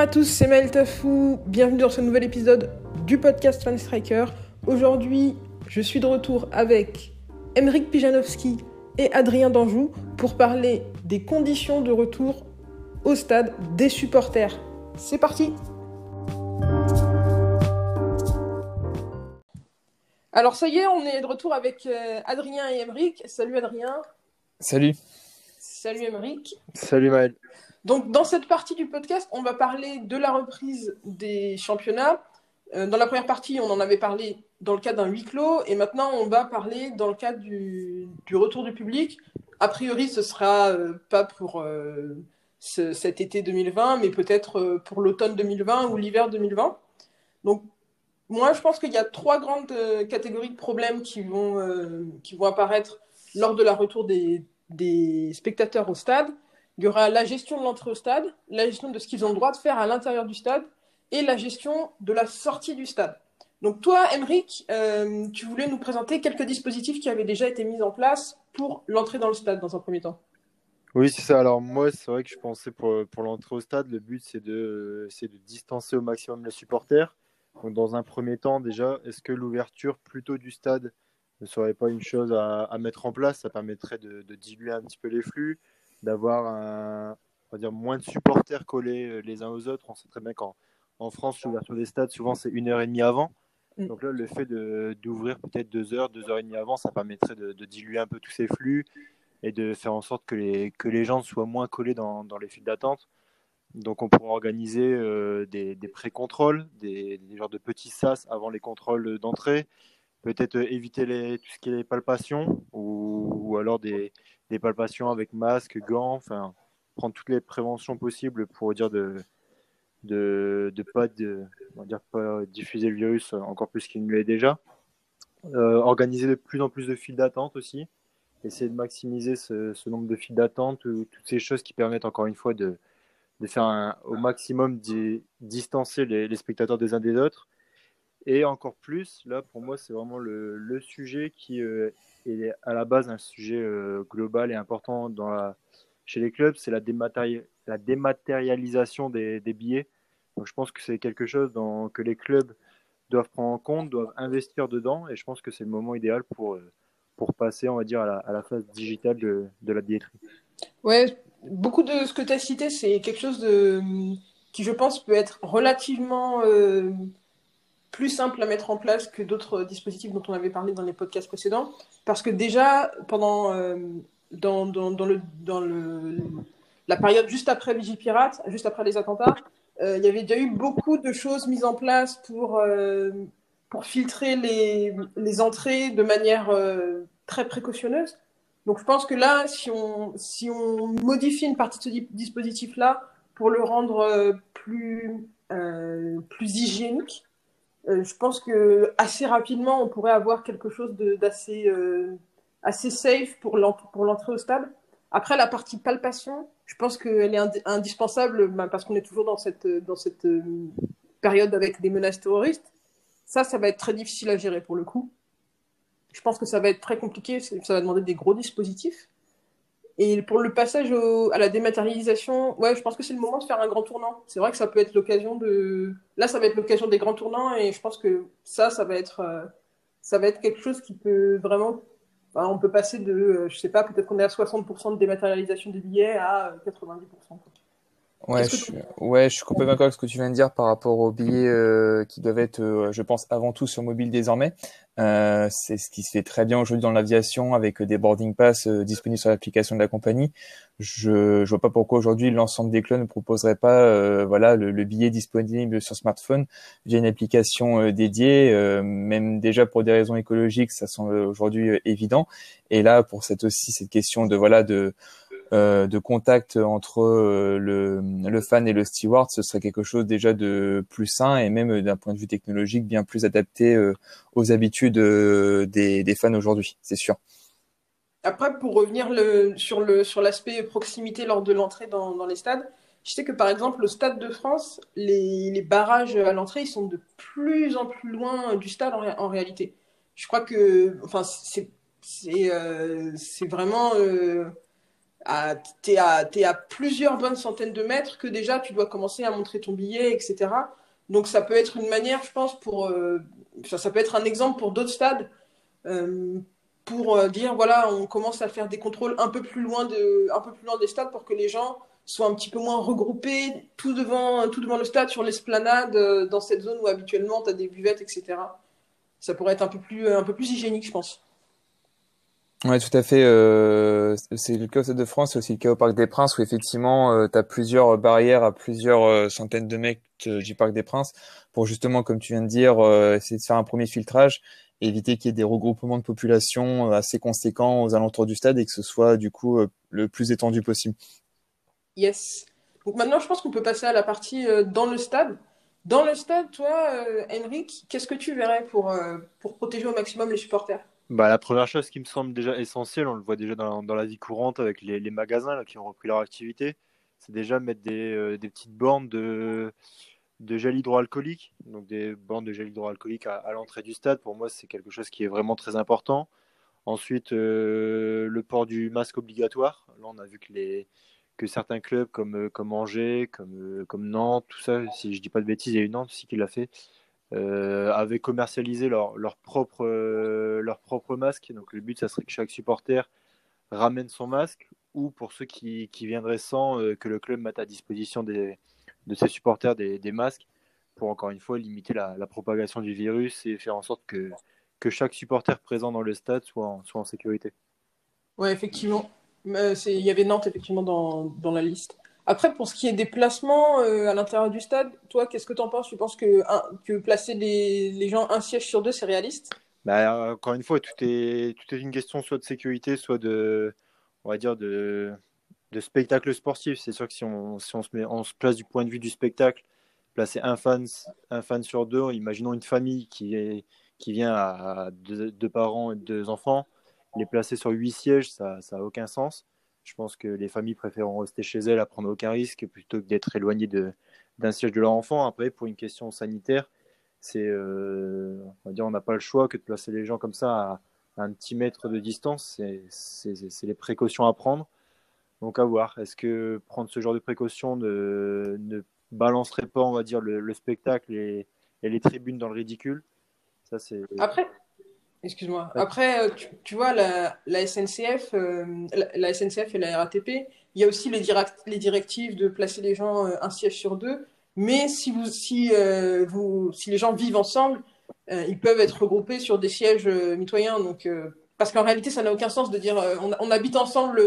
À tous, c'est Maël Tafou. Bienvenue dans ce nouvel épisode du podcast Fan Striker. Aujourd'hui, je suis de retour avec Emeric Pijanowski et Adrien Danjou pour parler des conditions de retour au stade des supporters. C'est parti Alors ça y est, on est de retour avec euh, Adrien et Emeric. Salut Adrien. Salut. Salut Emeric. Salut Maël. Donc, dans cette partie du podcast, on va parler de la reprise des championnats. Euh, dans la première partie, on en avait parlé dans le cadre d'un huis clos, et maintenant, on va parler dans le cadre du, retour du public. A priori, ce sera euh, pas pour euh, cet été 2020, mais peut-être pour l'automne 2020 ou l'hiver 2020. Donc, moi, je pense qu'il y a trois grandes catégories de problèmes qui vont, qui vont apparaître lors de la retour des, des spectateurs au stade. Il y aura la gestion de l'entrée au stade, la gestion de ce qu'ils ont le droit de faire à l'intérieur du stade et la gestion de la sortie du stade. Donc toi, Emeric, euh, tu voulais nous présenter quelques dispositifs qui avaient déjà été mis en place pour l'entrée dans le stade dans un premier temps. Oui, c'est ça. Alors moi, c'est vrai que je pensais pour, pour l'entrée au stade, le but c'est de, de distancer au maximum les supporters. Donc dans un premier temps, déjà, est-ce que l'ouverture plutôt du stade ne serait pas une chose à, mettre en place? Ça permettrait de, de, diluer un petit peu les flux d'avoir un, on va dire moins de supporters collés euh, les uns aux autres. On sait très bien qu'en en France, l'ouverture des stades, souvent, c'est une heure et demie avant. Mm. Donc là, le fait d'ouvrir peut-être deux heures, deux heures et demie avant, ça permettrait de, diluer un peu tous ces flux et de faire en sorte que les, que les gens soient moins collés dans, dans les files d'attente. Donc on pourrait organiser euh, des, des pré-contrôles, des, des, genres de petits sas avant les contrôles d'entrée, peut-être euh, éviter les, tout ce qui est les palpations ou, ou alors des, des palpations avec masque, gants, enfin, prendre toutes les préventions possibles pour dire de de, pas de, dire pas diffuser le virus encore plus qu'il ne l'est déjà. Euh, organiser de plus en plus de files d'attente aussi, essayer de maximiser ce, nombre de files d'attente, toutes ces choses qui permettent encore une fois de, faire au maximum distancer les, spectateurs des uns des autres. Et encore plus, là pour moi c'est vraiment le, sujet qui euh, est à la base un sujet euh, global et important chez les clubs, c'est la, dématérialisation des, billets. Donc je pense que c'est quelque chose que les clubs doivent prendre en compte, doivent investir dedans, et je pense que c'est le moment idéal pour, euh, passer, on va dire, à la, phase digitale de, la billetterie. Ouais, beaucoup de ce que tu as cité, c'est quelque chose qui, je pense, peut être relativement plus simple à mettre en place que d'autres dispositifs dont on avait parlé dans les podcasts précédents. Parce que déjà, pendant euh, dans, dans, le, dans le, la période juste après Vigipirate, juste après les attentats, euh, il y avait déjà eu beaucoup de choses mises en place pour, euh, pour filtrer les, les entrées de manière très précautionneuse. Donc je pense que là, si on, si on modifie une partie de ce dispositif-là pour le rendre plus, plus hygiénique, euh, je pense que assez rapidement, on pourrait avoir quelque chose d'assez euh, safe pour l'entrée au stade. Après, la partie palpation, je pense qu'elle est indispensable ben, parce qu'on est toujours dans cette, dans cette euh, période avec des menaces terroristes. Ça, ça va être très difficile à gérer pour le coup. Je pense que ça va être très compliqué, ça va demander des gros dispositifs. Et pour le passage au, à la dématérialisation, ouais, je pense que c'est le moment de faire un grand tournant. C'est vrai que ça peut être l'occasion de. Là, ça va être l'occasion des grands tournants, et je pense que ça, ça va être, euh, ça va être quelque chose qui peut vraiment. On peut passer de, euh, je sais pas, peut-être qu'on est à 60% de dématérialisation des billets à 90%. Ouais, je, suis, ouais, je suis complètement d'accord avec ce que tu viens de dire par rapport aux billets euh, qui doivent être, euh, je pense, avant tout sur mobile désormais. Euh, c'est ce qui se fait très bien aujourd'hui dans l'aviation avec des boarding pass euh, disponibles sur l'application de la compagnie. Je, je vois pas pourquoi aujourd'hui l'ensemble des clubs ne proposerait pas, euh, voilà, le, le, billet disponible sur smartphone via une application dédiée. même déjà pour des raisons écologiques, ça semble aujourd'hui évident. Et là, pour cette aussi cette question de voilà de euh, de contact entre euh, le, le, fan et le steward, ce serait quelque chose déjà de plus sain et même d'un point de vue technologique bien plus adapté aux habitudes des, des fans aujourd'hui, c'est sûr. Après, pour revenir le, sur le sur l'aspect proximité lors de l'entrée dans, dans les stades, je sais que par exemple, au Stade de France, les, les barrages à l'entrée, ils sont de plus en plus loin du stade en, en réalité. Je crois que, enfin, c'est c'est euh, vraiment. Euh, t'es à, à plusieurs bonnes centaines de mètres que déjà tu dois commencer à montrer ton billet, etc. Donc ça peut être une manière, je pense, pour. Euh, ça, ça, peut être un exemple pour d'autres stades. Euh, pour euh, dire voilà on commence à faire des contrôles un peu plus loin de un peu plus loin des stades pour que les gens soient un petit peu moins regroupés tout devant, tout devant le stade, sur l'esplanade, dans cette zone où habituellement tu as des buvettes, etc. Ça pourrait être un peu plus, un peu plus hygiénique, je pense. Oui, tout à fait. Euh, c'est le cas au Stade de France, c'est aussi le cas au Parc des Princes, où effectivement, euh, tu as plusieurs barrières à plusieurs centaines de mètres du Parc des Princes, pour justement, comme tu viens de dire, essayer de faire un premier filtrage, éviter qu'il y ait des regroupements de population assez conséquents aux alentours du stade et que ce soit du coup le plus étendu possible. Yes. Donc maintenant, je pense qu'on peut passer à la partie euh, dans le stade. Dans le stade, toi, euh, Henrik, qu'est-ce que tu verrais pour, euh, pour protéger au maximum les supporters? Bah, La première chose qui me semble déjà essentielle, on le voit déjà dans, la vie courante avec les, les magasins là, qui ont repris leur activité, c'est déjà mettre des, des, petites bornes de, de gel hydroalcoolique. Donc des bornes de gel hydroalcoolique à, l'entrée du stade, pour moi, c'est quelque chose qui est vraiment très important. Ensuite, le port du masque obligatoire. Là, on a vu que les, que certains clubs comme, euh, comme Angers, comme, euh, comme Nantes, tout ça, si je dis pas de bêtises, il y a une Nantes aussi qui l'a fait, euh, avaient commercialisé leur, leur propre, leur propre masque. Donc le but, ça serait que chaque supporter ramène son masque ou pour ceux qui, qui viendraient sans, que le club mette à disposition des, de ses supporters des, des, masques pour encore une fois limiter la, propagation du virus et faire en sorte que, que chaque supporter présent dans le stade soit en, soit en sécurité. Ouais, effectivement. Euh, il y avait Nantes effectivement dans, dans, la liste. Après, pour ce qui est des placements euh, à l'intérieur du stade, toi, qu'est-ce que tu en penses? Tu penses que, placer les, gens un siège sur deux, c'est réaliste? Bah, Encore une fois, tout est, tout est une question soit de sécurité, soit de, on va dire, de, spectacle sportif. C'est sûr que si, on, si on, se met, on se place du point de vue du spectacle, placer un fan, un fan sur deux, imaginons une famille qui, qui vient à deux, deux parents et deux enfants les placer sur huit sièges, ça n'a aucun sens. Je pense que les familles préféreront rester chez elles à prendre aucun risque plutôt que d'être éloignées d'un siège de leur enfant. Après, pour une question sanitaire, c'est, euh, on va dire, on n'a pas le choix que de placer les gens comme ça à, un petit mètre de distance. C'est les précautions à prendre. Donc à voir. Est-ce que prendre ce genre de précautions ne, balancerait pas, on va dire, le, spectacle et, et, les tribunes dans le ridicule? Ça, c'est. Après, Excuse-moi. Après, euh, tu, vois, la, la SNCF, euh, la, SNCF et la RATP, il y a aussi les, les directives de placer les gens euh, un siège sur deux. Mais si, vous, si, vous, si les gens vivent ensemble, ils peuvent être regroupés sur des sièges mitoyens. Donc, parce qu'en réalité, ça n'a aucun sens de dire on, on, habite ensemble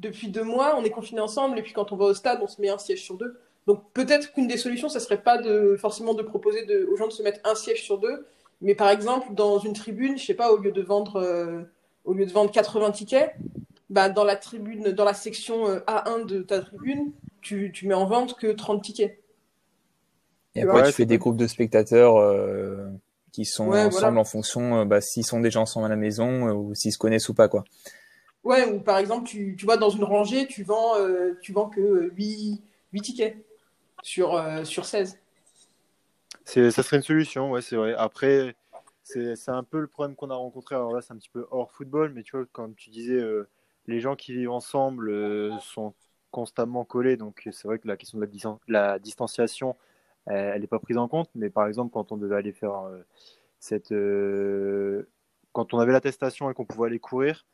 depuis deux mois, on est confinés ensemble, et puis quand on va au stade, on se met un siège sur deux. Donc peut-être qu'une des solutions, ça serait pas de, forcément de proposer de, aux gens de se mettre un siège sur deux, mais par exemple, dans une tribune, je sais pas, au lieu de vendre, euh, au lieu de vendre 80 tickets, bah, dans la tribune, dans la section euh, A1 de ta tribune, tu, tu mets en vente que 30 tickets. Et après, tu fais des groupes de spectateurs euh, qui sont ensemble en fonction bah, s'ils sont déjà ensemble à la maison ou s'ils se connaissent ou pas, quoi. Ouais, ou par exemple, tu, tu vois, dans une rangée, tu vends, tu vends que 8, 8 tickets sur, sur 16 ça serait une solution, ouais, c'est vrai. Après, c'est un peu le problème qu'on a rencontré. Alors là, c'est un petit peu hors football, mais tu vois, quand tu disais euh, les gens qui vivent ensemble euh, sont constamment collés, donc c'est vrai que la question de la, la distanciation, elle n'est pas prise en compte. Mais par exemple, quand on devait aller faire euh, cette. quand on avait l'attestation et qu'on pouvait aller courir,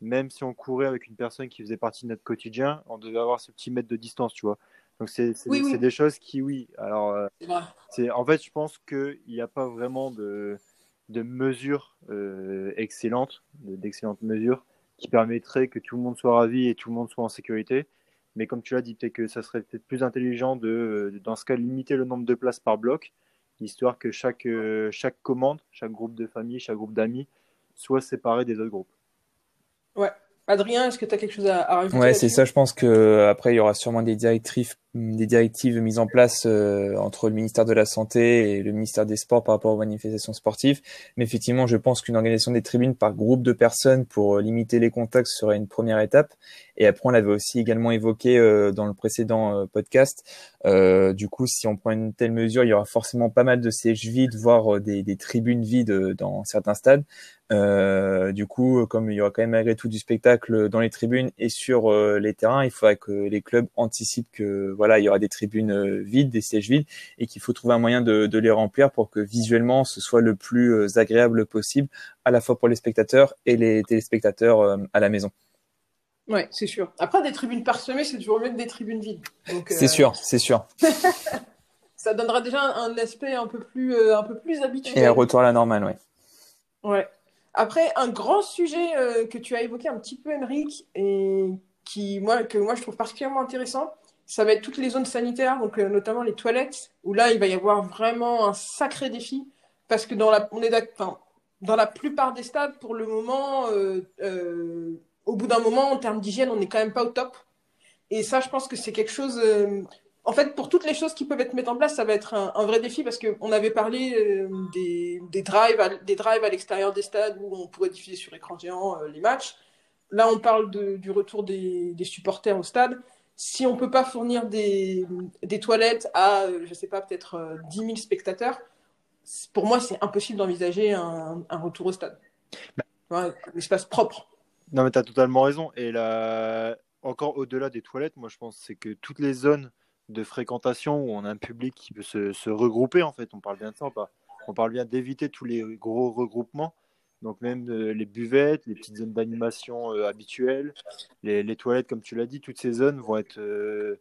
même si on courait avec une personne qui faisait partie de notre quotidien, on devait avoir ce petit mètre de distance, tu vois. Donc c'est des choses qui, oui. Alors, euh, c'est en fait, je pense qu'il n'y a pas vraiment de, de mesures euh, excellentes, d'excellentes mesures qui permettraient que tout le monde soit ravi et tout le monde soit en sécurité. Mais comme tu l'as dit, peut-être que ça serait peut-être plus intelligent de, dans ce cas, limiter le nombre de places par bloc, histoire que chaque, euh, chaque commande, chaque groupe de famille, chaque groupe d'amis soit séparé des autres groupes. Ouais, Adrien, est-ce que tu as quelque chose à, à rajouter Ouais, c'est ça. Je pense que après il y aura sûrement des directives, des directives mises en place euh, entre le ministère de la Santé et le ministère des Sports par rapport aux manifestations sportives. Mais effectivement, je pense qu'une organisation des tribunes par groupe de personnes pour euh, limiter les contacts serait une première étape. Et après, on l'avait aussi également évoqué euh, dans le précédent podcast. du coup, si on prend une telle mesure, il y aura forcément pas mal de sièges vides, voire des, des tribunes vides dans certains stades. Euh, du coup, comme il y aura quand même malgré tout du spectacle dans les tribunes et sur euh, les terrains, il faudrait que les clubs anticipent que voilà, il y aura des tribunes euh, vides, des sièges vides, et qu'il faut trouver un moyen de, de, les remplir pour que visuellement ce soit le plus euh, agréable possible, à la fois pour les spectateurs et les téléspectateurs à la maison. Ouais, c'est sûr. Après, des tribunes parsemées, c'est toujours mieux que des tribunes vides. C'est sûr, c'est sûr. Ça donnera déjà un aspect un peu plus, un peu plus habituel. Et un retour à la normale, ouais. Ouais. Après, un grand sujet euh, que tu as évoqué un petit peu, Émeric, et qui, moi, que moi je trouve particulièrement intéressant, ça va être toutes les zones sanitaires, donc euh, notamment les toilettes, où là, il va y avoir vraiment un sacré défi, parce que dans la, on est dans la plupart des stades, pour le moment, euh, au bout d'un moment, en termes d'hygiène, on n'est quand même pas au top. Et ça, je pense que c'est quelque chose en fait, pour toutes les choses qui peuvent être mises en place, ça va être un, vrai défi parce qu'on avait parlé euh, des, drives à, des drives à l'extérieur des stades où on pourrait diffuser sur écran géant euh, les matchs. Là, on parle du retour des, supporters au stade. Si on ne peut pas fournir des, des, toilettes à, euh, je ne sais pas, peut-être 10 000 spectateurs, pour moi, c'est impossible d'envisager un, retour au stade. Bah. un espace propre. Non, mais tu as totalement raison. Et là, encore au-delà des toilettes, moi, je pense c'est que toutes les zones de fréquentation où on a un public qui peut se, regrouper en fait. On parle bien de ça, on parle, bien d'éviter tous les gros regroupements. Donc même euh, les buvettes, les petites zones d'animation euh, habituelles, les, toilettes comme tu l'as dit, toutes ces zones vont être euh,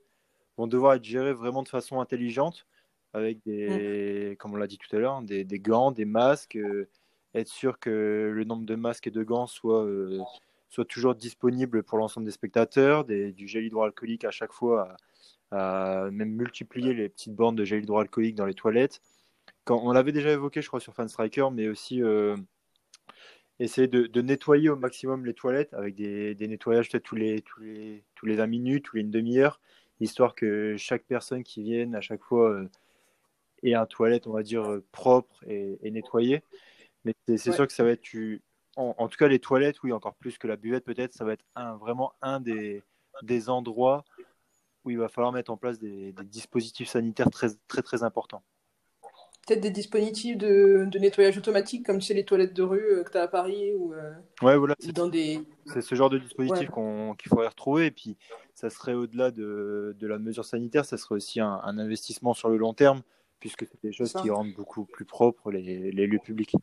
vont devoir être gérées vraiment de façon intelligente avec des, mm. comme on l'a dit tout à l'heure, des, gants, des masques, être sûr que le nombre de masques et de gants soit soit toujours disponible pour l'ensemble des spectateurs, du gel hydroalcoolique à chaque fois même multiplier les petites bornes de gel hydroalcoolique dans les toilettes. Quand, on l'avait déjà évoqué, je crois, sur Fanstriker, mais aussi essayer de, nettoyer au maximum les toilettes avec des, nettoyages peut-être tous les, tous, les, tous les 20 minutes, tous les une demi-heure, histoire que chaque personne qui vienne à chaque fois euh, ait un toilette, on va dire, euh, propre et, nettoyé. Mais c'est sûr que ça va être. En, tout cas, les toilettes, oui, encore plus que la buvette, peut-être, ça va être un, vraiment un des, des endroits où il va falloir mettre en place des, dispositifs sanitaires très, très, très importants. Peut-être des dispositifs de, nettoyage automatique, comme c'est les toilettes de rue euh, que tu as à Paris ou, euh, ouais, voilà, dans des. C'est ce genre de dispositif qu'il faudrait retrouver. Et puis, ça serait au-delà de, de, la mesure sanitaire, ça serait aussi un, investissement sur le long terme, puisque c'est des choses qui rendent beaucoup plus propres les, les lieux publics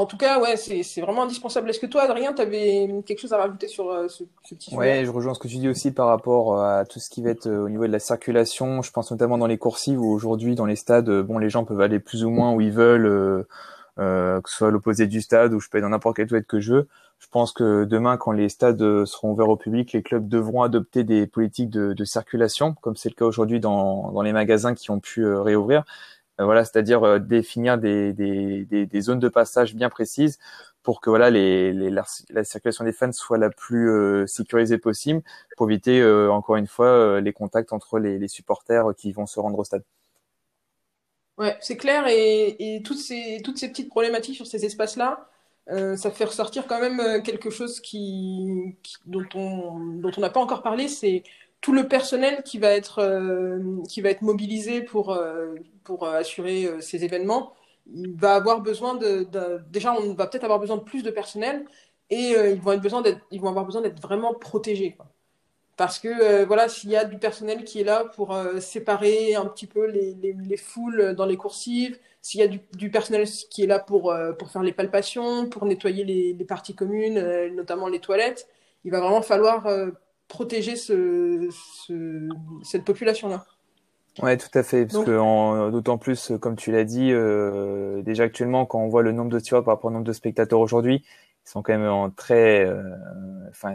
en tout cas, ouais, c'est vraiment indispensable. Est-ce que toi, Adrien, tu avais quelque chose à rajouter sur euh, ce, petit sujet? Ouais, je rejoins ce que tu dis aussi par rapport euh, à tout ce qui va être euh, au niveau de la circulation. Je pense notamment dans les coursives où aujourd'hui, dans les stades, bon, les gens peuvent aller plus ou moins où ils veulent, que ce soit à l'opposé du stade ou je peux aller dans n'importe quelle toilette que je veux. Je pense que demain, quand les stades seront ouverts au public, les clubs devront adopter des politiques de, de circulation, comme c'est le cas aujourd'hui dans, dans les magasins qui ont pu réouvrir euh, voilà, c'est-à-dire euh, définir des, des, des, zones de passage bien précises pour que voilà les, les la, circulation des fans soit la plus euh, sécurisée possible pour éviter encore une fois les contacts entre les, les, supporters qui vont se rendre au stade. Ouais, c'est clair et, et, toutes ces toutes ces petites problématiques sur ces espaces-là, ça fait ressortir quand même quelque chose qui, qui dont on dont on n'a pas encore parlé, c'est tout le personnel qui va être, euh, qui va être mobilisé pour, euh, pour euh, assurer ces événements, va avoir besoin de, déjà on va peut-être avoir besoin de plus de personnel et ils vont besoin ils vont avoir besoin d'être vraiment protégés. Parce que voilà, s'il y a du personnel qui est là pour séparer un petit peu les, les, foules dans les coursives, s'il y a du, du, personnel qui est là pour, pour faire les palpations, pour nettoyer les, les parties communes, notamment les toilettes, il va vraiment falloir protéger ce, cette population-là. Ouais, tout à fait, parce que d'autant plus, comme tu l'as dit, euh, déjà actuellement, quand on voit le nombre de tireurs par rapport au nombre de spectateurs aujourd'hui, ils sont quand même en très, euh, enfin,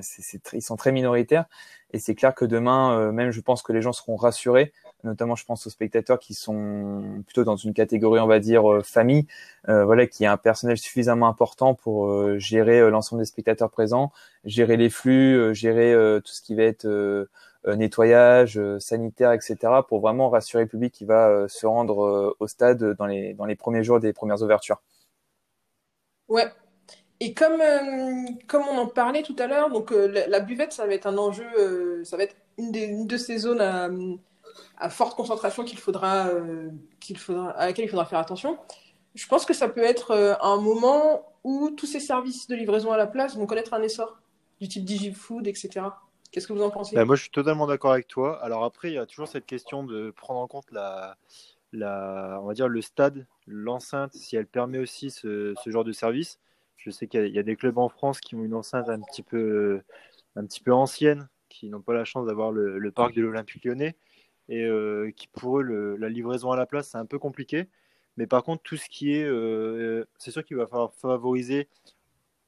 ils sont très minoritaires, et c'est clair que demain, euh, même, je pense que les gens seront rassurés notamment je pense aux spectateurs qui sont plutôt dans une catégorie on va dire euh, famille, euh, voilà, qui a un personnel suffisamment important pour euh, gérer l'ensemble des spectateurs présents, gérer les flux, gérer tout ce qui va être nettoyage, sanitaire, etc. pour vraiment rassurer le public qui va se rendre au stade dans les dans les premiers jours des premières ouvertures. Ouais, et comme, comme on en parlait tout à l'heure, donc la, buvette, ça va être un enjeu, ça va être une, de ces zones à, forte concentration qu'il faudra, euh, qu'il faudra, à laquelle il faudra faire attention. Je pense que ça peut être euh, un moment où tous ces services de livraison à la place vont connaître un essor, du type DigiFood, etc. Qu'est-ce que vous en pensez? Bah, Moi, je suis totalement d'accord avec toi. Alors après, il y a toujours cette question de prendre en compte la, la, on va dire le stade, l'enceinte, si elle permet aussi ce, ce genre de service. Je sais qu'il y, a des clubs en France qui ont une enceinte un petit peu, un petit peu ancienne, qui n'ont pas la chance d'avoir le, parc de l'Olympique lyonnais et euh, qui pour eux, la livraison à la place, c'est un peu compliqué. Mais par contre, tout ce qui est, euh, c'est sûr qu'il va falloir favoriser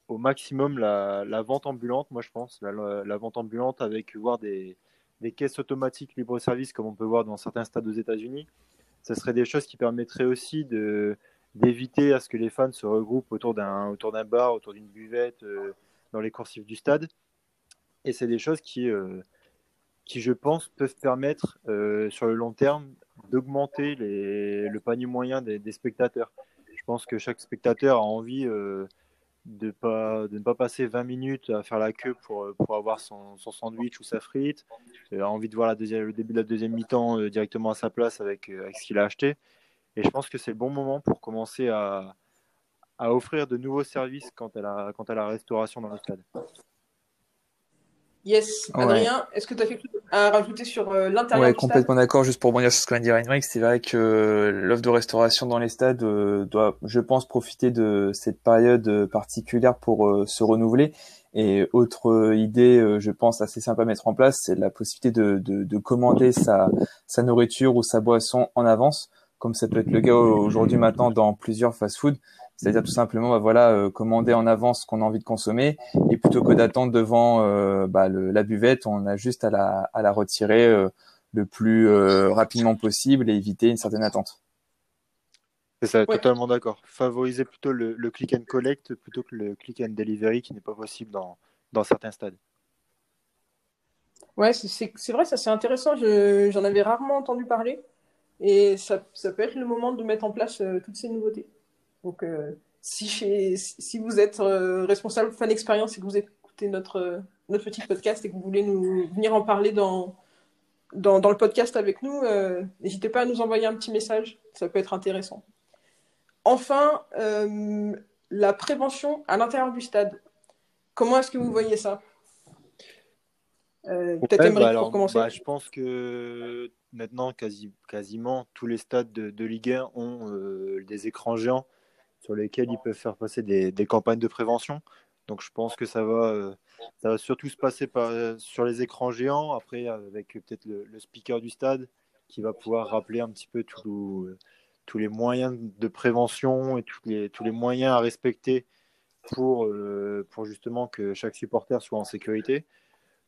au maximum la, vente ambulante, moi je pense, la, vente ambulante avec voir des, des caisses automatiques libre-service comme on peut voir dans certains stades aux États-Unis. Ce serait des choses qui permettraient aussi de, d'éviter à ce que les fans se regroupent autour d'un, autour d'un bar, autour d'une buvette, euh, dans les coursives du stade. Et c'est des choses qui, qui, je pense, peuvent permettre euh, sur le long terme d'augmenter le panier moyen des, spectateurs. Je pense que chaque spectateur a envie euh, de, pas, de ne pas passer 20 minutes à faire la queue pour, pour avoir son, son sandwich ou sa frite, a envie de voir le début de la deuxième mi-temps euh, directement à sa place avec, avec ce qu'il a acheté. Et je pense que c'est le bon moment pour commencer à, à offrir de nouveaux services quant à la, quant à la restauration dans le stade. Yes, Adrien, est-ce que tu as quelque chose à rajouter sur euh, l'intérieur Ouais, complètement d'accord. Juste pour rebondir sur ce qu'a dit Heinrich, c'est vrai que euh, l'offre de restauration dans les stades euh, doit, je pense, profiter de cette période particulière pour se renouveler. Et autre idée, je pense, assez simple à mettre en place, c'est la possibilité de, de, de commander sa, sa nourriture ou sa boisson en avance, comme ça peut être le cas aujourd'hui maintenant dans plusieurs fast-foods. C'est-à-dire tout simplement, bah, voilà, euh, commander en avance ce qu'on a envie de consommer, et plutôt que d'attendre devant euh, bah, la buvette, on a juste à la, à la retirer euh, le plus rapidement possible et éviter une certaine attente. C'est ça, totalement d'accord. Favoriser plutôt le, click and collect plutôt que le click and delivery qui n'est pas possible dans, dans certains stades. Ouais, c'est vrai, ça c'est intéressant. J'en avais rarement entendu parler. Et ça, ça, peut être le moment de mettre en place toutes ces nouveautés. Donc, euh, si, si vous êtes euh, responsable fan expérience et que vous écoutez notre, euh, notre petit podcast et que vous voulez nous venir en parler dans, dans, dans le podcast avec nous, n'hésitez pas à nous envoyer un petit message. Ça peut être intéressant. Enfin, la prévention à l'intérieur du stade. Comment est-ce que vous voyez ça? Peut-être bah pour commencer. Bah, je pense que maintenant, quasi, quasiment tous les stades de, de Ligue 1 ont des écrans géants sur lesquels ils peuvent faire passer des, campagnes de prévention. Donc je pense que ça va, euh, surtout se passer par, sur les écrans géants, après avec peut-être le, speaker du stade qui va pouvoir rappeler un petit peu tous les moyens de prévention et tous les, moyens à respecter euh, pour justement que chaque supporter soit en sécurité.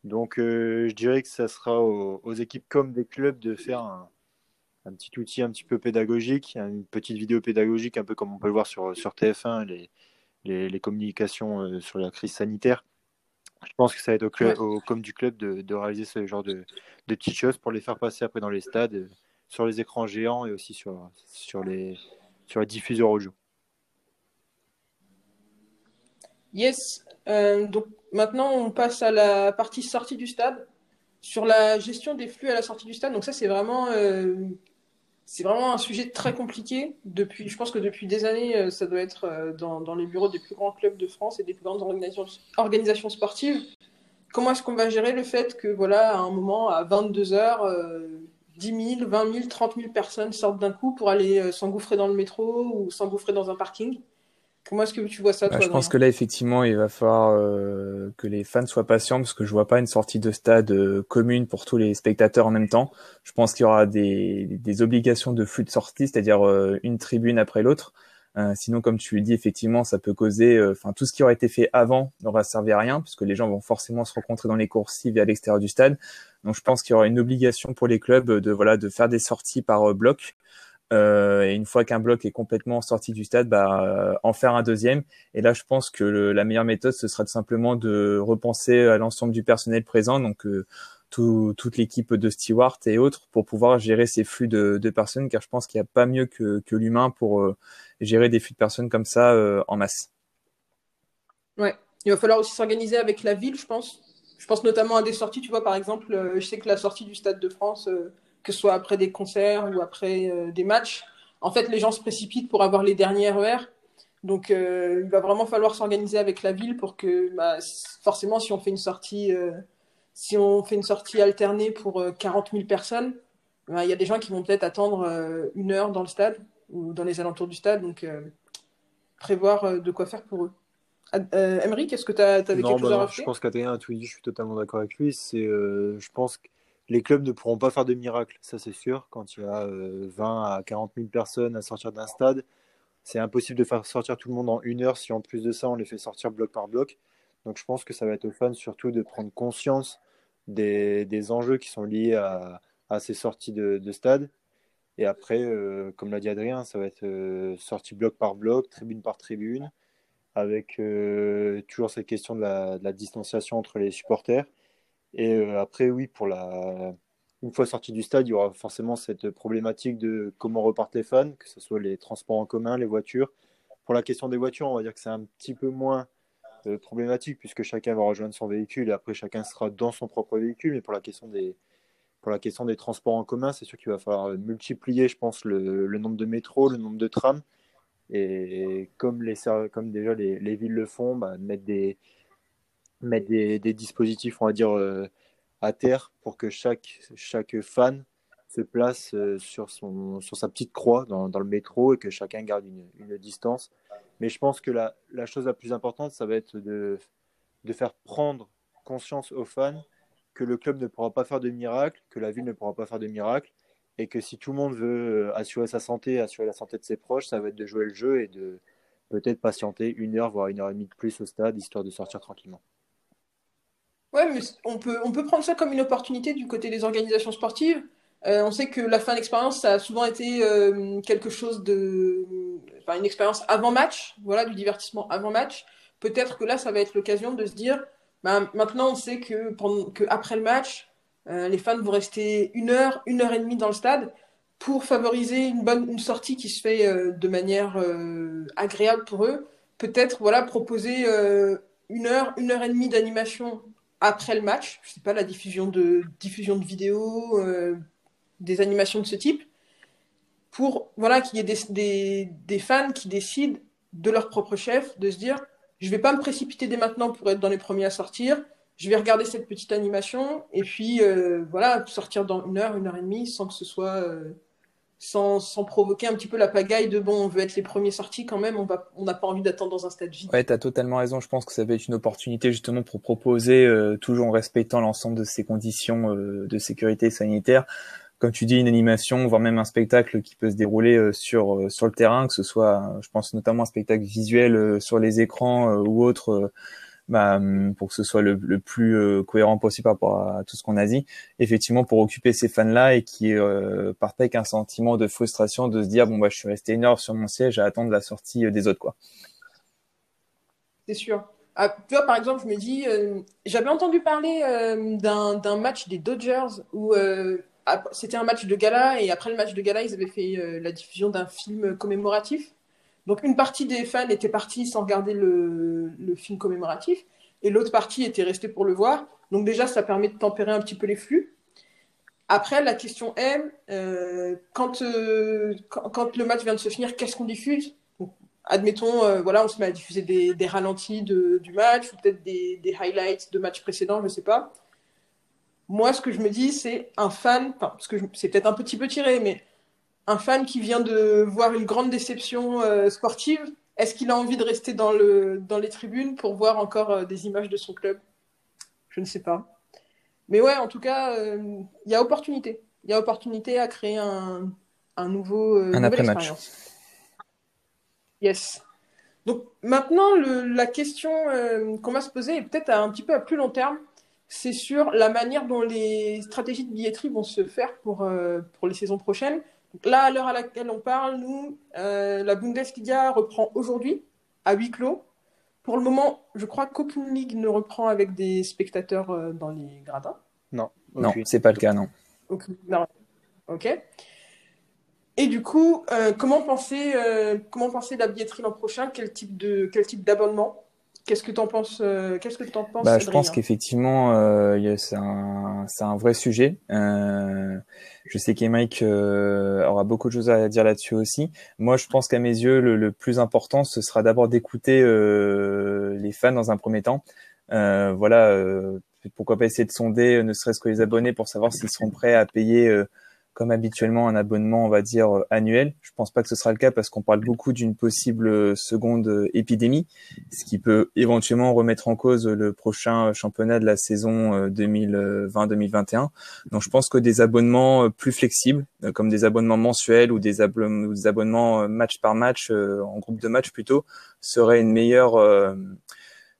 Donc euh, je dirais que ça sera aux, aux, équipes comme des clubs de faire un, un petit outil un petit peu pédagogique, une petite vidéo pédagogique, un peu comme on peut le voir sur, sur TF1, les, les, communications euh, sur la crise sanitaire. Je pense que ça va être au, club, au comme du club de, de, réaliser ce genre de, de, petites choses pour les faire passer après dans les stades, euh, sur les écrans géants et aussi sur, sur, les, sur les diffuseurs audio. Yes, donc maintenant on passe à la partie sortie du stade. Sur la gestion des flux à la sortie du stade, donc ça c'est vraiment c'est vraiment un sujet très compliqué. Depuis, je pense que depuis des années, euh, ça doit être euh, dans, les bureaux des plus grands clubs de France et des plus grandes organisations, sportives. Comment est-ce qu'on va gérer le fait que, voilà, à un moment, à 22 h 10 000, 20 000, 30 000 personnes sortent d'un coup pour aller euh, s'engouffrer dans le métro ou s'engouffrer dans un parking? Comment est-ce que tu vois ça bah, Je pense que là, effectivement, il va falloir euh, que les fans soient patients parce que je vois pas une sortie de stade euh, commune pour tous les spectateurs en même temps. Je pense qu'il y aura des, des, obligations de flux de sortie, c'est-à-dire euh, une tribune après l'autre. sinon, comme tu le dis, effectivement, ça peut causer, enfin, tout ce qui aurait été fait avant n'aura servi à rien puisque les gens vont forcément se rencontrer dans les coursives et à l'extérieur du stade. Donc je pense qu'il y aura une obligation pour les clubs de voilà de faire des sorties par bloc. Et une fois qu'un bloc est complètement sorti du stade, bah, en faire un deuxième. Et là, je pense que la meilleure méthode, ce sera tout simplement de repenser à l'ensemble du personnel présent, donc toute l'équipe de Stewart et autres, pour pouvoir gérer ces flux de, personnes, car je pense qu'il n'y a pas mieux que, l'humain pour gérer des flux de personnes comme ça en masse. Ouais, il va falloir aussi s'organiser avec la ville, je pense. Je pense notamment à des sorties, tu vois, par exemple, euh, je sais que la sortie du Stade de France, euh, que ce soit après des concerts ou après euh, des matchs, en fait, les gens se précipitent pour avoir les derniers RER. Donc, il va vraiment falloir s'organiser avec la ville pour que, bah, forcément, si on fait une sortie, si on fait une sortie alternée pour 40 000 personnes, bah, il y a des gens qui vont peut-être attendre une heure dans le stade ou dans les alentours du stade. Donc, prévoir de quoi faire pour eux. Euh, Emery, est-ce que tu as, quelque chose à bah Je pense qu'Adrien a tout dit, je suis totalement d'accord avec lui. C'est, euh, je pense que les clubs ne pourront pas faire de miracle, ça c'est sûr. Quand il y a 20 euh, à 40 000 personnes à sortir d'un stade, c'est impossible de faire sortir tout le monde en une heure si en plus de ça on les fait sortir bloc par bloc. Donc je pense que ça va être aux fans surtout de prendre conscience des, des enjeux qui sont liés à, ces sorties de, de, stade. Et après, comme l'a dit Adrien, ça va être sortie bloc par bloc, tribune par tribune avec euh, toujours cette question de la, distanciation entre les supporters. Et euh, après, oui, pour la, une fois sorti du stade, il y aura forcément cette problématique de comment repartent les fans, que ce soit les transports en commun, les voitures. Pour la question des voitures, on va dire que c'est un petit peu moins euh, problématique puisque chacun va rejoindre son véhicule et après chacun sera dans son propre véhicule. Mais pour la question des, pour la question des transports en commun, c'est sûr qu'il va falloir multiplier, je pense, le, nombre de métros, le nombre de trams et comme, les, comme déjà les, les villes le font, bah, mettre, des, mettre des, dispositifs, on va dire, euh, à terre pour que chaque, chaque fan se place euh, sur, son, sur sa petite croix dans, dans, le métro et que chacun garde une, une distance. Mais je pense que la, la, chose la plus importante, ça va être de, de faire prendre conscience aux fans que le club ne pourra pas faire de miracle, que la ville ne pourra pas faire de miracle, et que si tout le monde veut euh, assurer sa santé, assurer la santé de ses proches, ça va être de jouer le jeu et de peut-être patienter une heure, voire une heure et demie de plus au stade, histoire de sortir tranquillement. Ouais, mais on peut, on peut prendre ça comme une opportunité du côté des organisations sportives. Euh, on sait que la fin d'expérience, ça a souvent été euh, quelque chose de. Enfin, une expérience avant match, voilà, du divertissement avant match. Peut-être que là, ça va être l'occasion de se dire ben, maintenant, on sait que, après le match, euh, les fans vont rester une heure, une heure et demie dans le stade pour favoriser une bonne une sortie qui se fait de manière agréable pour eux. Peut-être voilà proposer une heure, une heure et demie d'animation après le match. Je sais pas la diffusion de diffusion de vidéos, des animations de ce type, pour voilà qu'il y ait des, des, des fans qui décident de leur propre chef de se dire je vais pas me précipiter dès maintenant pour être dans les premiers à sortir je vais regarder cette petite animation et puis euh, voilà, sortir dans une heure, une heure et demie sans que ce soit. Euh, sans, sans, provoquer un petit peu la pagaille de bon, on veut être les premiers sortis quand même, on va, on n'a pas envie d'attendre dans un stade vide. Ouais, t'as totalement raison. Je pense que ça va être une opportunité justement pour proposer, euh, toujours en respectant l'ensemble de ces conditions de sécurité sanitaire, comme tu dis, une animation, voire même un spectacle qui peut se dérouler sur sur le terrain, que ce soit, je pense notamment un spectacle visuel sur les écrans ou autre bah, pour que ce soit le, le plus euh, cohérent possible par rapport à tout ce qu'on a dit, effectivement pour occuper ces fans-là et qui euh, partent avec un sentiment de frustration de se dire bon bah je suis resté une heure sur mon siège à attendre la sortie euh, des autres quoi. C'est sûr. Ah, tu vois par exemple je me dis euh, j'avais entendu parler d'un match des Dodgers où c'était un match de gala et après le match de gala ils avaient fait la diffusion d'un film commémoratif donc une partie des fans était partie sans regarder le, film commémoratif et l'autre partie était restée pour le voir. Donc déjà, ça permet de tempérer un petit peu les flux. Après, la question est, euh, quand, euh, quand, le match vient de se finir, qu'est-ce qu'on diffuse? Admettons, euh, voilà, on se met à diffuser des, ralentis du match ou peut-être des, highlights de matchs précédents, je ne sais pas. Moi, ce que je me dis, c'est un fan, enfin, c'est peut-être un petit peu tiré, mais un fan qui vient de voir une grande déception euh, sportive, est-ce qu'il a envie de rester dans, le, dans les tribunes pour voir encore euh, des images de son club? Je ne sais pas. Mais ouais, en tout cas, euh, il y a opportunité. Il y a opportunité à créer un, un nouveau un après-match. Yes. Donc maintenant, le, la question qu'on va se poser est peut-être un petit peu à plus long terme. c'est sur la manière dont les stratégies de billetterie vont se faire pour, pour les saisons prochaines. Là, à l'heure à laquelle on parle, nous, euh, la Bundesliga reprend aujourd'hui à huis clos. Pour le moment, je crois qu'aucune ligue ne reprend avec des spectateurs euh, dans les gradins. Non, non, c'est pas le cas, non. Ok. Et du coup, comment penser, comment penser la billetterie l'an prochain? Quel type de, quel type d'abonnement? Qu'est-ce que tu en penses euh, Qu'est-ce que en penses bah, Je pense qu'effectivement, euh, c'est un, un, vrai sujet. Euh, je sais qu'Emeric euh, aura beaucoup de choses à dire là-dessus aussi. Moi, je pense qu'à mes yeux, le, le, plus important, ce sera d'abord d'écouter euh, les fans dans un premier temps. voilà, pourquoi pas essayer de sonder, ne serait-ce que les abonnés, pour savoir s'ils seront prêts à payer comme habituellement un abonnement, on va dire, euh, annuel. Je pense pas que ce sera le cas parce qu'on parle beaucoup d'une possible euh, seconde euh, épidémie, ce qui peut éventuellement remettre en cause le prochain championnat de la saison 2020-2021. Donc je pense que des abonnements plus flexibles, comme des abonnements mensuels ou des, abonnements match par match, en groupe de match plutôt, seraient une meilleure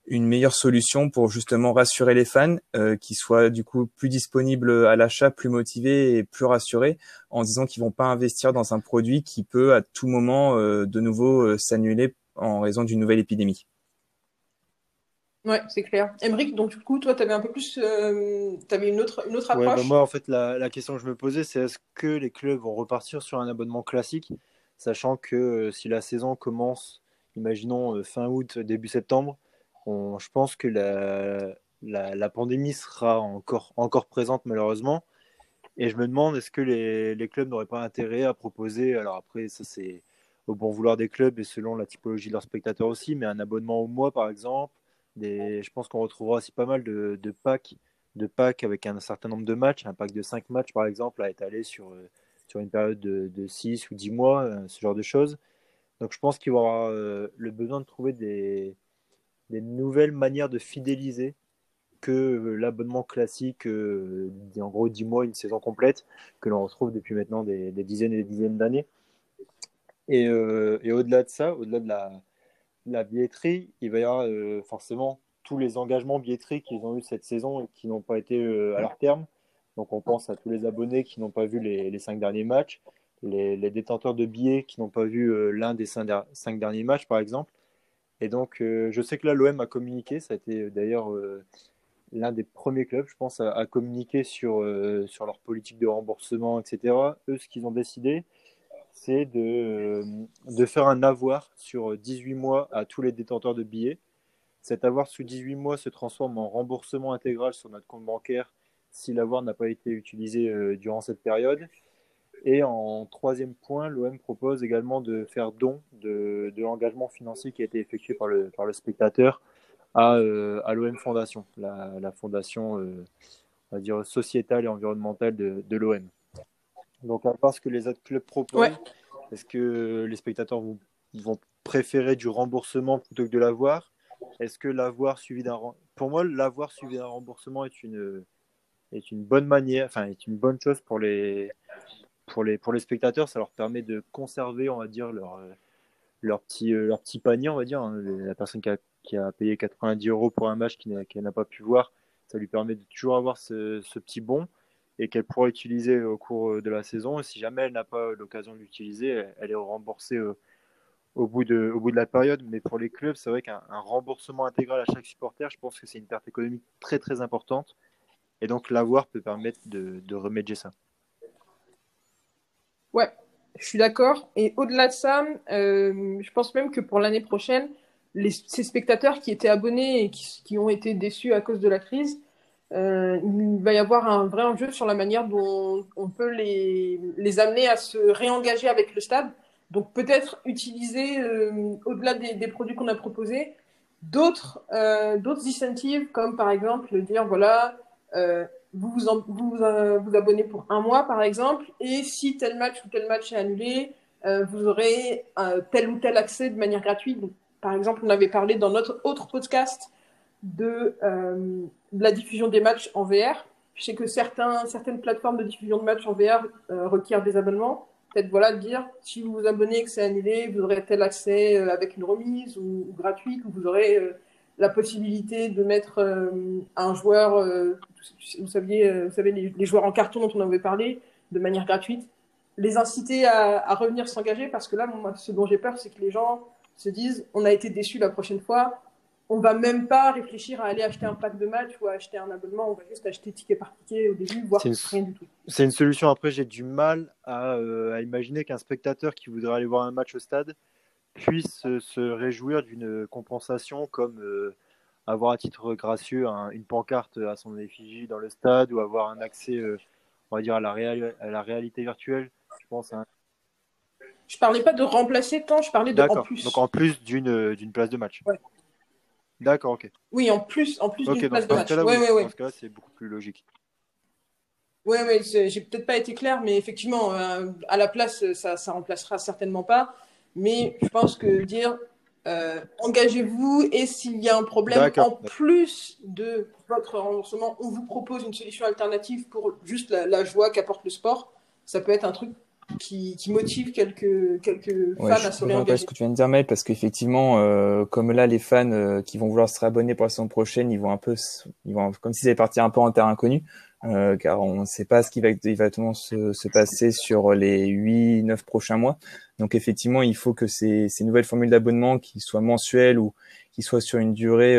une meilleure solution pour justement rassurer les fans, euh, qui soient du coup plus disponibles à l'achat, plus motivés et plus rassurés, en disant qu'ils vont pas investir dans un produit qui peut à tout moment euh, de nouveau euh, s'annuler en raison d'une nouvelle épidémie. Ouais, c'est clair. Emeric, donc du coup, toi, tu avais un peu plus, euh, tu avais une autre, une autre approche. Ouais, bah, moi, en fait, la, la, question que je me posais, c'est est-ce que les clubs vont repartir sur un abonnement classique, sachant que si la saison commence, imaginons fin août, début septembre, je pense que la, la, pandémie sera encore, encore présente malheureusement. Et je me demande, est-ce que les, les clubs n'auraient pas intérêt à proposer, alors après, ça c'est au bon vouloir des clubs et selon la typologie de leurs spectateurs aussi, mais un abonnement au mois par exemple. Des, je pense qu'on retrouvera aussi pas mal de, de, packs, de packs avec un certain nombre de matchs, un pack de 5 matchs par exemple à étaler sur, sur une période de, de 6 ou 10 mois, euh, ce genre de choses. Donc je pense qu'il y aura euh, le besoin de trouver des, des nouvelles manières de fidéliser que euh, l'abonnement classique, euh, en gros 10 mois, une saison complète, que l'on retrouve depuis maintenant des, dizaines et des dizaines d'années. Et, euh, et au-delà de ça, au-delà de la, billetterie, il va y avoir forcément tous les engagements billetteries qu'ils ont eu cette saison et qui n'ont pas été à leur terme. Donc on pense à tous les abonnés qui n'ont pas vu les, les cinq derniers matchs, les, les, détenteurs de billets qui n'ont pas vu l'un des cinq, cinq, derniers matchs, par exemple. Et donc, euh, je sais que là, l'OM a communiqué. Ça a été euh, d'ailleurs euh, l'un des premiers clubs, je pense, à, communiquer sur, sur leur politique de remboursement, etc. Eux, ce qu'ils ont décidé, c'est de, de faire un avoir sur 18 mois à tous les détenteurs de billets. Cet avoir sous 18 mois se transforme en remboursement intégral sur notre compte bancaire si l'avoir n'a pas été utilisé durant cette période. Et en troisième point, l'OM propose également de faire don de, l'engagement financier qui a été effectué par le, par le spectateur à, euh, à l'OM Fondation, la, fondation euh, on va dire sociétale et environnementale de, de l'OM. Donc à part ce que les autres clubs proposent, est-ce que les spectateurs vont, vont, préférer du remboursement plutôt que de l'avoir? Est-ce que l'avoir suivi d'un pour moi l'avoir suivi d'un remboursement est une est une bonne manière, enfin est une bonne chose pour les pour les, spectateurs, ça leur permet de conserver, on va dire, leur, euh, euh, petit panier, on va dire. Hein. La personne qui a, payé 90 euros pour un match qui n'a pas pu voir, ça lui permet de toujours avoir ce, petit bon et qu'elle pourra utiliser au cours euh, de la saison. Si jamais elle n'a pas l'occasion de l'utiliser, elle est remboursée au, bout de, au bout de la période. Mais pour les clubs, c'est vrai qu'un remboursement intégral à chaque supporter, je pense que c'est une perte économique très très importante. Et donc l'avoir peut permettre de, de remédier ça. Ouais, je suis d'accord. Et au-delà de ça, euh, je pense même que pour l'année prochaine, ces spectateurs qui étaient abonnés et qui, ont été déçus à cause de la crise, euh, il va y avoir un vrai enjeu sur la manière dont on peut les, les amener à se réengager avec le stade. Donc peut-être utiliser, euh, au-delà des, des, produits qu'on a proposés, d'autres d'autres incentives, comme par exemple dire, voilà, vous vous, vous, euh, vous, abonnez pour un mois, par exemple, et si tel match ou tel match est annulé, euh, vous aurez euh, tel ou tel accès de manière gratuite. par exemple, on avait parlé dans notre autre podcast de, de, la diffusion des matchs en VR. Je sais que certains, certaines plateformes de diffusion de matchs en VR requièrent des abonnements. Peut-être voilà, de dire, si vous vous abonnez et que c'est annulé, vous aurez tel accès avec une remise ou, ou gratuite, ou vous aurez la possibilité de mettre un joueur, vous, saviez, vous savez, les, joueurs en carton dont on avait parlé, de manière gratuite, les inciter à, revenir s'engager parce que là, moi, ce dont j'ai peur, c'est que les gens se disent on a été déçus la prochaine fois, on va même pas réfléchir à aller acheter un pack de match ou à acheter un abonnement, on va juste acheter ticket par ticket au début, voire rien du tout. C'est une solution. Après, j'ai du mal à, euh, imaginer qu'un spectateur qui voudrait aller voir un match au stade puisse euh, se réjouir d'une compensation comme euh, avoir à titre gracieux une pancarte à son effigie dans le stade ou avoir un accès, on va dire, à la, à la réalité virtuelle. Je pense à Je parlais pas de remplacer tant, je parlais de en plus. Donc en plus d'une place de match. D'accord, ok. Oui, en plus, en plus d'une place de match. Là, oui, Dans ce cas-là, c'est beaucoup plus logique. Oui, oui, j'ai peut-être pas été clair, mais effectivement, euh, à la place, ça, ça remplacera certainement pas. Mais je pense que dire euh, engagez-vous et s'il y a un problème, en plus de votre remboursement, on vous propose une solution alternative pour juste la joie qu'apporte le sport. Ça peut être un truc qui, motive quelques, quelques fans à se réengager. ce que tu viens de dire, Maël, parce qu'effectivement, euh, comme là, les fans euh, qui vont vouloir se réabonner pour la saison prochaine, ils vont un peu, ils vont comme s'ils avaient parti un peu en terre inconnue, euh, car on ne sait pas ce qui va se, se passer sur les 8, 9 prochains mois. Donc effectivement, il faut que ces, nouvelles formules d'abonnement, qui soient mensuelles ou qui soient sur une durée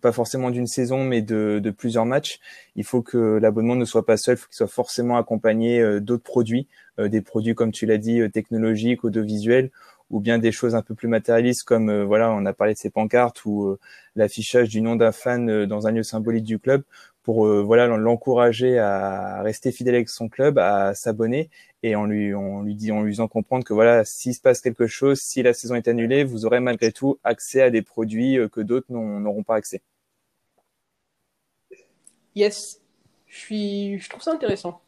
pas forcément d'une saison, mais de, plusieurs matchs. Il faut que l'abonnement ne soit pas seul, il faut qu'il soit forcément accompagné euh, d'autres produits, euh, des produits comme tu l'as dit, euh, technologiques, audiovisuels, ou bien des choses un peu plus matérialistes comme voilà, on a parlé de ces pancartes ou l'affichage du nom d'un fan dans un lieu symbolique du club pour voilà l'encourager à rester fidèle avec son club, à s'abonner et en lui on lui dit en lui faisant comprendre que voilà s'il se passe quelque chose, si la saison est annulée, vous aurez malgré tout accès à des produits que d'autres n'auront pas accès. Yes, je suis je trouve ça intéressant.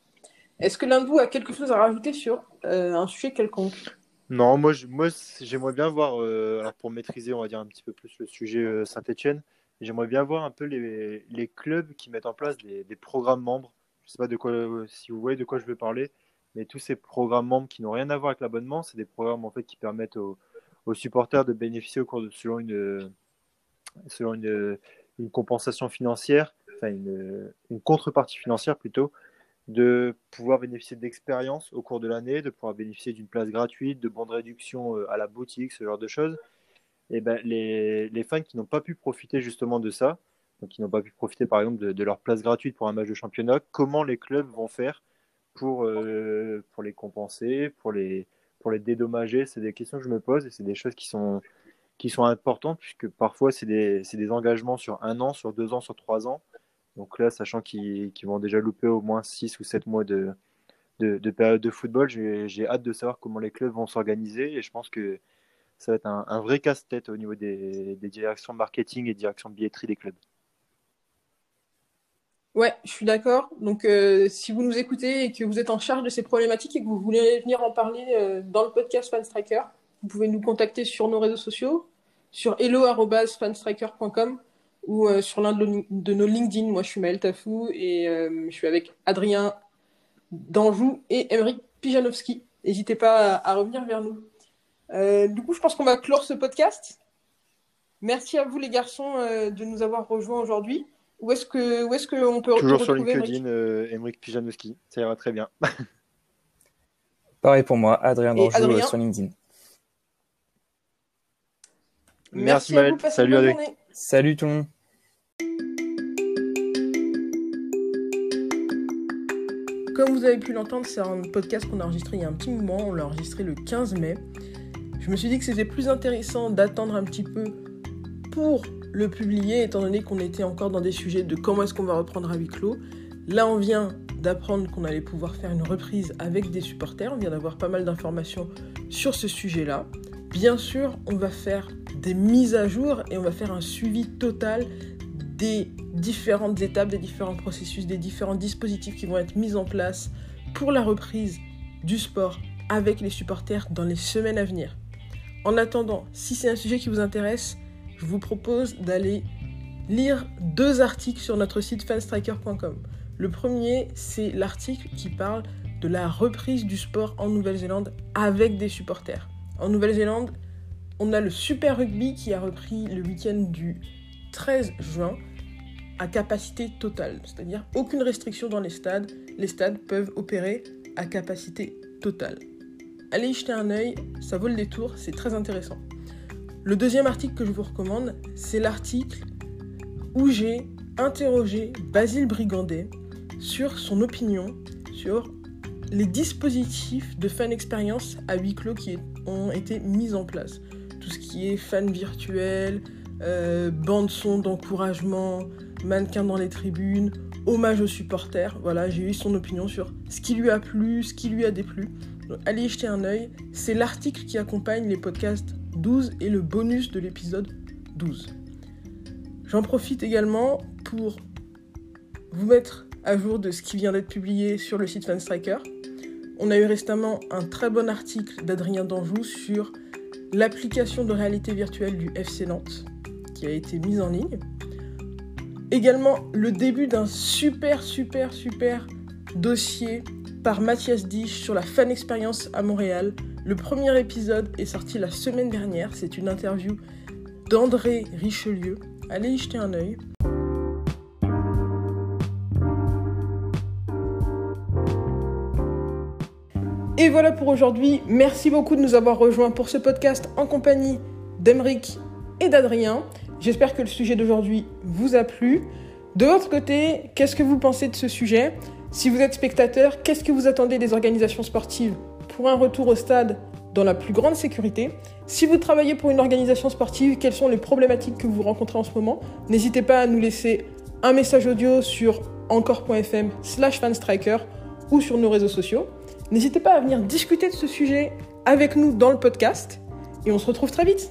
Est-ce que l'un de vous a quelque chose à rajouter sur euh, un sujet quelconque? Non, moi, moi j'aimerais bien voir, euh, alors pour maîtriser, on va dire un petit peu plus le sujet euh, Saint-Etienne, j'aimerais bien voir un peu les, clubs qui mettent en place des, programmes membres. Je ne sais pas de quoi, si vous voyez de quoi je veux parler, mais tous ces programmes membres qui n'ont rien à voir avec l'abonnement, c'est des programmes en fait qui permettent aux, supporters de bénéficier au cours de, selon une, selon une, une compensation financière, enfin une, une contrepartie financière plutôt, de pouvoir bénéficier d'expériences au cours de l'année, de pouvoir bénéficier d'une place gratuite, de bons de réduction euh, à la boutique, ce genre de choses. Et ben, les, les fans qui n'ont pas pu profiter justement de ça, donc qui n'ont pas pu profiter par exemple de, leur place gratuite pour un match de championnat, comment les clubs vont faire pour, euh, pour les compenser, pour les, pour les dédommager? C'est des questions que je me pose et c'est des choses qui sont, qui sont importantes puisque parfois c'est des, des engagements sur un an, sur deux ans, sur trois ans. Donc là, sachant qu'ils vont déjà louper au moins 6 ou 7 mois de, de, période de football, j'ai hâte de savoir comment les clubs vont s'organiser et je pense que ça va être un, vrai casse-tête au niveau des, directions marketing et directions billetterie des clubs. Ouais, je suis d'accord. Donc, euh, si vous nous écoutez et que vous êtes en charge de ces problématiques et que vous voulez venir en parler euh, dans le podcast Fanstriker, vous pouvez nous contacter sur nos réseaux sociaux, sur hello.fanstriker.com ou euh, sur l'un de, nos LinkedIn. Moi, je suis Maël Tafou et je suis avec Adrien Danjou et Emery Pijanowski. N'hésitez pas à, revenir vers nous. Euh, du coup, je pense qu'on va clore ce podcast. Merci à vous, les garçons, de nous avoir rejoints aujourd'hui. Où est-ce que où est-ce qu'on peut Toujours sur LinkedIn, Emery Pijanowski. Ça ira très bien. Pareil pour moi, Adrien Danjou sur LinkedIn. Merci, Maël. Salut Adrien. Salut tout le monde. Comme vous avez pu l'entendre, c'est un podcast qu'on a enregistré il y a un petit moment. On l'a enregistré le 15 mai. Je me suis dit que c'était plus intéressant d'attendre un petit peu pour le publier, étant donné qu'on était encore dans des sujets de comment est-ce qu'on va reprendre à huis clos. Là, on vient d'apprendre qu'on allait pouvoir faire une reprise avec des supporters. On vient d'avoir pas mal d'informations sur ce sujet-là. Bien sûr, on va faire des mises à jour et on va faire un suivi total des différentes étapes, des différents processus, des différents dispositifs qui vont être mis en place pour la reprise du sport avec les supporters dans les semaines à venir. En attendant, si c'est un sujet qui vous intéresse, je vous propose d'aller lire deux articles sur notre site fanstriker.com. Le premier, c'est l'article qui parle de la reprise du sport en Nouvelle-Zélande avec des supporters. En Nouvelle-Zélande, on a le Super Rugby qui a repris le week-end du 13 juin à capacité totale, c'est-à-dire aucune restriction dans les stades. Les stades peuvent opérer à capacité totale. Allez y jeter un œil, ça vaut le détour, c'est très intéressant. Le deuxième article que je vous recommande, c'est l'article où j'ai interrogé Basile Brigandet sur son opinion sur les dispositifs de fan expérience à huis clos qui ont été mis en place. Tout ce qui est fan virtuel, euh, bande son d'encouragement, mannequin dans les tribunes, hommage aux supporters. Voilà, j'ai eu son opinion sur ce qui lui a plu, ce qui lui a déplu. Donc, allez y jeter un œil. C'est l'article qui accompagne les podcasts 12 et le bonus de l'épisode 12. J'en profite également pour vous mettre à jour de ce qui vient d'être publié sur le site Fanstriker. On a eu récemment un très bon article d'Adrien Danjou sur l'application de réalité virtuelle du FC Nantes qui a été mise en ligne. Également le début d'un super super super dossier par Mathias Dich sur la fan expérience à Montréal. Le premier épisode est sorti la semaine dernière. C'est une interview d'André Richelieu. Allez y jeter un œil. Et voilà pour aujourd'hui. Merci beaucoup de nous avoir rejoints pour ce podcast en compagnie d'Emeric et d'Adrien. J'espère que le sujet d'aujourd'hui vous a plu. De votre côté, qu'est-ce que vous pensez de ce sujet? Si vous êtes spectateur, qu'est-ce que vous attendez des organisations sportives pour un retour au stade dans la plus grande sécurité Si vous travaillez pour une organisation sportive, quelles sont les problématiques que vous rencontrez en ce moment N'hésitez pas à nous laisser un message audio sur encore.fm slash fanstriker ou sur nos réseaux sociaux. N'hésitez pas à venir discuter de ce sujet avec nous dans le podcast et on se retrouve très vite.